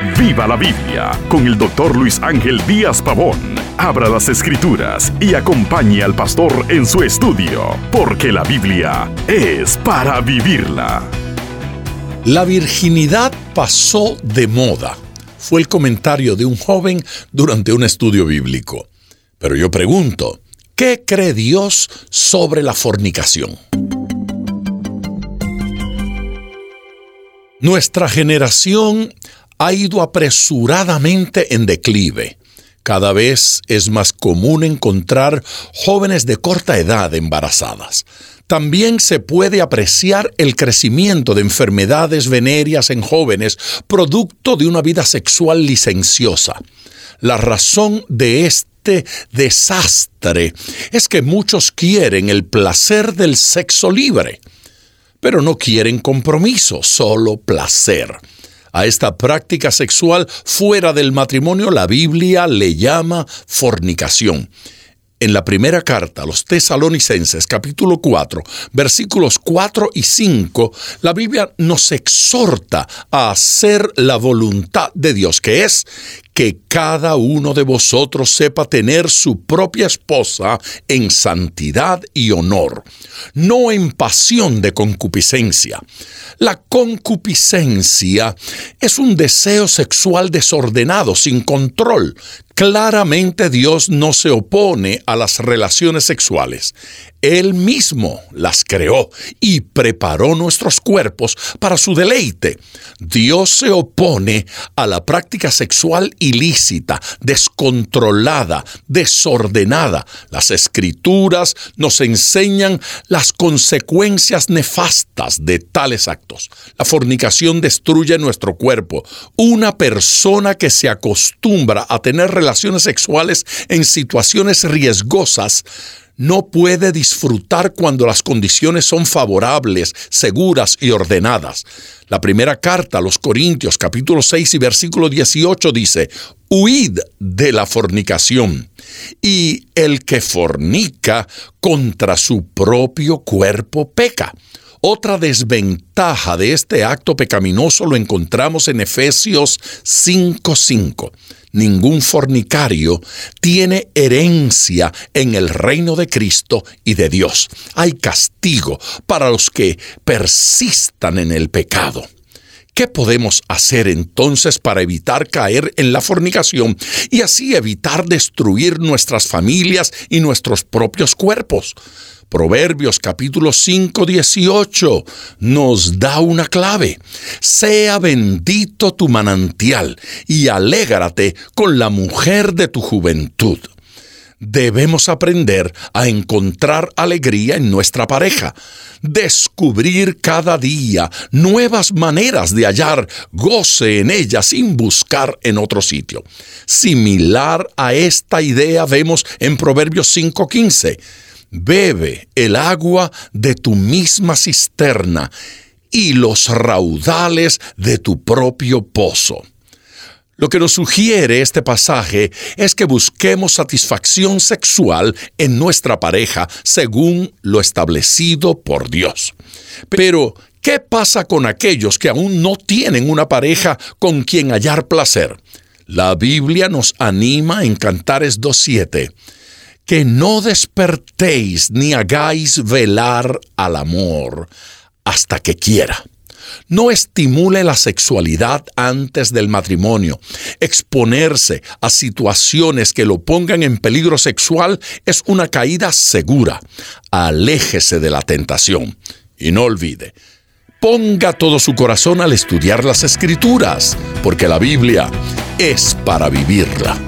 Viva la Biblia con el doctor Luis Ángel Díaz Pavón. Abra las escrituras y acompañe al pastor en su estudio, porque la Biblia es para vivirla. La virginidad pasó de moda. Fue el comentario de un joven durante un estudio bíblico. Pero yo pregunto, ¿qué cree Dios sobre la fornicación? Nuestra generación ha ido apresuradamente en declive. Cada vez es más común encontrar jóvenes de corta edad embarazadas. También se puede apreciar el crecimiento de enfermedades venéreas en jóvenes producto de una vida sexual licenciosa. La razón de este desastre es que muchos quieren el placer del sexo libre, pero no quieren compromiso, solo placer. A esta práctica sexual fuera del matrimonio la Biblia le llama fornicación. En la primera carta a los tesalonicenses capítulo 4 versículos 4 y 5, la Biblia nos exhorta a hacer la voluntad de Dios, que es que cada uno de vosotros sepa tener su propia esposa en santidad y honor, no en pasión de concupiscencia. La concupiscencia es un deseo sexual desordenado, sin control. Claramente Dios no se opone a las relaciones sexuales. Él mismo las creó y preparó nuestros cuerpos para su deleite. Dios se opone a la práctica sexual ilícita, descontrolada, desordenada. Las escrituras nos enseñan las consecuencias nefastas de tales actos. La fornicación destruye nuestro cuerpo. Una persona que se acostumbra a tener relaciones sexuales en situaciones riesgosas no puede disfrutar cuando las condiciones son favorables, seguras y ordenadas. La primera carta a los Corintios capítulo 6 y versículo 18 dice, Huid de la fornicación, y el que fornica contra su propio cuerpo peca. Otra desventaja de este acto pecaminoso lo encontramos en Efesios 5:5 ningún fornicario tiene herencia en el reino de Cristo y de Dios. Hay castigo para los que persistan en el pecado. ¿Qué podemos hacer entonces para evitar caer en la fornicación y así evitar destruir nuestras familias y nuestros propios cuerpos? Proverbios capítulo 5, 18 nos da una clave. Sea bendito tu manantial y alégrate con la mujer de tu juventud. Debemos aprender a encontrar alegría en nuestra pareja, descubrir cada día nuevas maneras de hallar goce en ella sin buscar en otro sitio. Similar a esta idea vemos en Proverbios 5:15 bebe el agua de tu misma cisterna y los raudales de tu propio pozo. Lo que nos sugiere este pasaje es que busquemos satisfacción sexual en nuestra pareja según lo establecido por Dios. Pero, ¿qué pasa con aquellos que aún no tienen una pareja con quien hallar placer? La Biblia nos anima en Cantares 2.7 que no despertéis ni hagáis velar al amor hasta que quiera. No estimule la sexualidad antes del matrimonio. Exponerse a situaciones que lo pongan en peligro sexual es una caída segura. Aléjese de la tentación. Y no olvide, ponga todo su corazón al estudiar las escrituras, porque la Biblia es para vivirla.